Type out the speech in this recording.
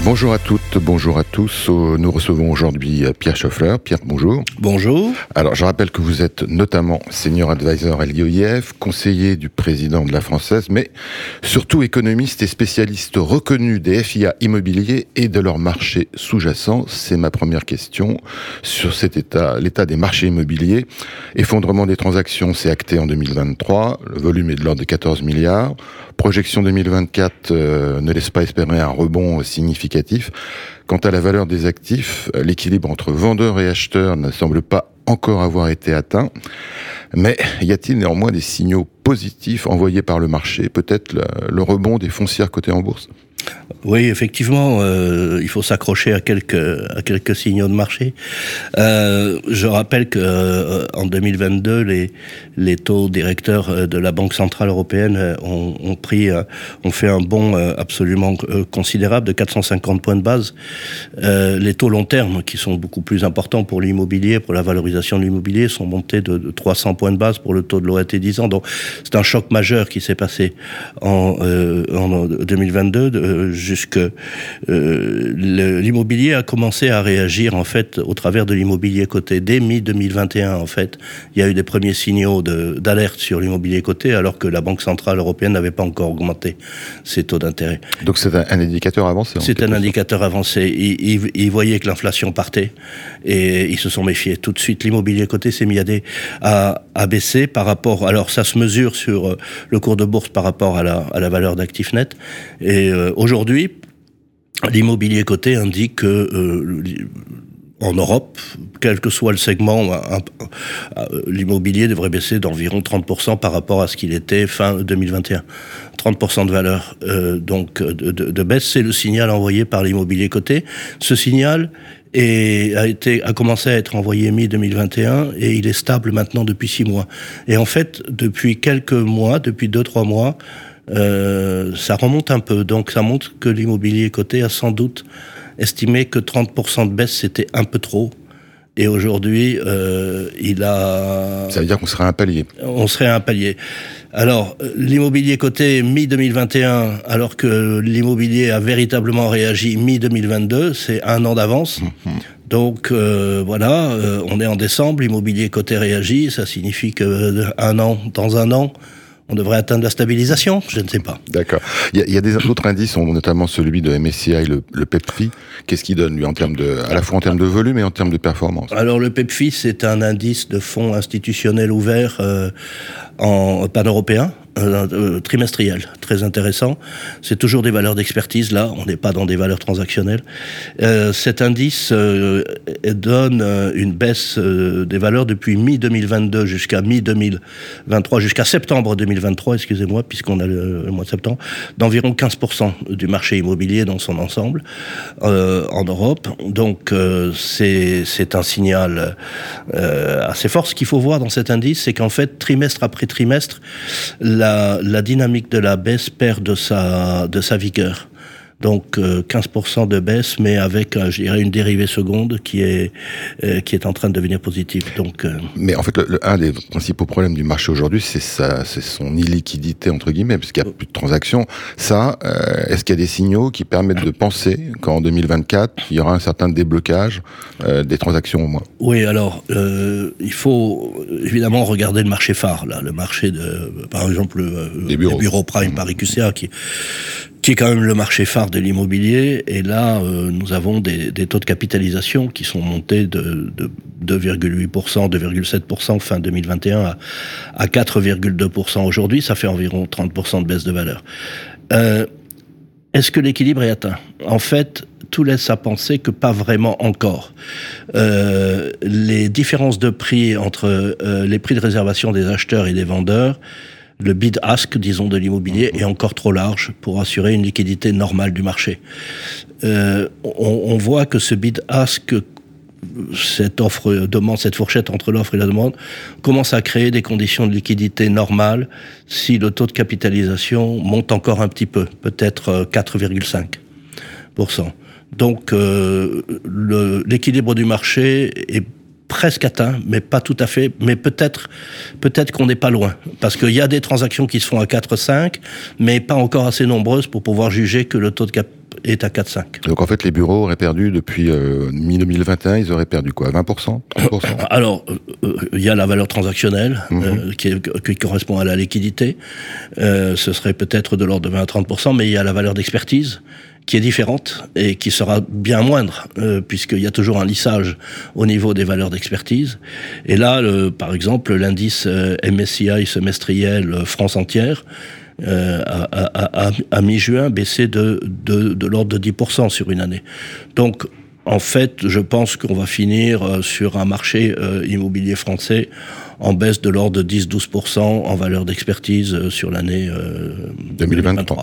Bonjour à toutes, bonjour à tous. Euh, Nous recevons aujourd'hui euh, Pierre Schoeffler. Pierre, bonjour. Bonjour. Alors, je rappelle que vous êtes notamment senior advisor à l'IOIF, conseiller du président de la Française, mais surtout économiste et spécialiste reconnu des FIA immobiliers et de leur marché sous-jacent. C'est ma première question sur cet état, l'état des marchés immobiliers. Effondrement des transactions, c'est acté en 2023. Le volume est de l'ordre de 14 milliards. Projection 2024 euh, ne laisse pas espérer un rebond significatif. Quant à la valeur des actifs, l'équilibre entre vendeurs et acheteurs ne semble pas encore avoir été atteint. Mais y a-t-il néanmoins des signaux positifs envoyés par le marché? Peut-être le, le rebond des foncières cotées en bourse? Oui, effectivement, euh, il faut s'accrocher à quelques signaux de marché. Euh, je rappelle que euh, en 2022, les taux directeurs de la Banque centrale européenne ont, pris fait un bond absolument considérable de 450 points de base. les taux long terme, qui sont beaucoup plus importants pour l'immobilier, pour la valorisation de l'immobilier, sont montés de, de, 300 points de base pour le taux de l'OAT 10 ans. Donc c'est un choc majeur qui s'est passé en, en 2022. De, jusque euh, l'immobilier a commencé à réagir en fait au travers de l'immobilier coté dès mi 2021 en fait il y a eu des premiers signaux d'alerte sur l'immobilier coté alors que la Banque centrale européenne n'avait pas encore augmenté ses taux d'intérêt. Donc c'est un, un, indicateur avancé. C'est un indicateur avancé. Ils, ils, ils voyaient que l'inflation partait et ils se sont méfiés. Tout de suite l'immobilier coté s'est mis à, des, à, à, baisser par rapport. Alors ça se mesure sur euh, le cours de bourse par rapport à la, à la valeur d'actifs net et euh, Aujourd'hui, l'immobilier coté indique que euh, en Europe, quel que soit le segment, l'immobilier devrait baisser d'environ 30% par rapport à ce qu'il était fin 2021. 30% de valeur euh, donc de, baisse, c'est le signal envoyé par l'immobilier coté. Ce signal a a commencé à être envoyé mi 2021 et il est stable maintenant depuis six mois. Et en fait, depuis quelques mois, depuis deux trois mois, euh, ça remonte un peu. Donc ça montre que l'immobilier coté a sans doute estimé que 30% de baisse c'était un peu trop. Et aujourd'hui, euh, il a. Ça veut dire qu'on serait un palier. On serait un palier. Alors, l'immobilier coté mi-2021, alors que l'immobilier a véritablement réagi mi-2022, c'est un an d'avance. Mmh. Donc euh, voilà, euh, on est en décembre, l'immobilier coté réagit, ça signifie que euh, un an, dans un an, on devrait atteindre la stabilisation Je ne sais pas. D'accord. Il y a, il y a des autres indices, notamment celui de MSCI, le, le PEPFI. Qu'est-ce qu'il donne, lui, en termes de, à la fois en termes de volume et en termes de performance? Alors, le PEPFI, c'est un indice de fonds institutionnels ouverts euh, en pan-européen, euh, euh, trimestriel, très intéressant. C'est toujours des valeurs d'expertise, là, on n'est pas dans des valeurs transactionnelles. Euh, cet indice donne une baisse des valeurs depuis mi-2022 jusqu'à mi-2023, jusqu'à septembre 2023, excusez-moi, puisqu'on a le, le, mois de septembre, d'environ 15% du marché immobilier dans son ensemble en Europe. Donc c'est un signal assez fort. Ce qu'il faut voir dans cet indice, c'est qu'en fait, trimestre après trimestre, la, la, dynamique de la baisse perd de sa, de sa vigueur. Donc euh, 15% de baisse, mais avec, euh, je dirais, une dérivée seconde qui est euh, qui est en train de devenir positive. Donc. Euh... Mais en fait, le, le, un des principaux problèmes du marché aujourd'hui, c'est son illiquidité entre guillemets, parce qu'il n'y a plus de transactions. Ça, euh, est-ce qu'il y a des signaux qui permettent de penser qu'en 2024, il y aura un certain déblocage euh, des transactions au moins? Oui, alors il faut évidemment regarder le marché phare, là, le marché de, par exemple, les bureaux, les bureaux Prime mmh. Paris QCA qui qui est quand même le marché phare de l'immobilier. Et là, euh, nous avons des, des, taux de capitalisation qui sont montés de, de 2,8%, 2,7% fin 2021 à, à 4,2% aujourd'hui. Ça fait environ 30% de baisse de valeur. Euh, Est-ce que l'équilibre est atteint? En fait, tout laisse à penser que pas vraiment encore. Euh, les différences de prix entre euh, les prix de réservation des acheteurs et des vendeurs le bid-ask, disons, de l'immobilier est encore trop large pour assurer une liquidité normale du marché. Euh, on, on, voit que ce bid-ask, cette offre demande, cette fourchette entre l'offre et la demande, commence à créer des conditions de liquidité normales si le taux de capitalisation monte encore un petit peu, peut-être 4,5%. Donc euh, l'équilibre du marché est presque atteint, mais pas tout à fait. Mais peut-être, qu'on n'est pas loin, parce qu'il y a des transactions qui se font à 4-5, mais pas encore assez nombreuses pour pouvoir juger que le taux de cap est à 4,5. Donc en fait, les bureaux auraient perdu depuis euh, mi-2021, ils auraient perdu quoi 20% 30% Alors, euh, euh, il y a la valeur transactionnelle mhm. qui, qui, correspond à la liquidité. ce serait peut-être de l'ordre de 20 à 30%, mais il y a la valeur d'expertise qui est différente et qui sera bien moindre, puisqu'il y a toujours un lissage au niveau des valeurs d'expertise. Et là, par exemple, l'indice MSCI semestriel France entière euh, à, mi-juin baissé de, de, de l'ordre de 10% sur une année. Donc, en fait, je pense qu'on va finir euh, sur un marché euh, immobilier français en baisse de l'ordre de 10-12% en valeur d'expertise sur l'année 2023.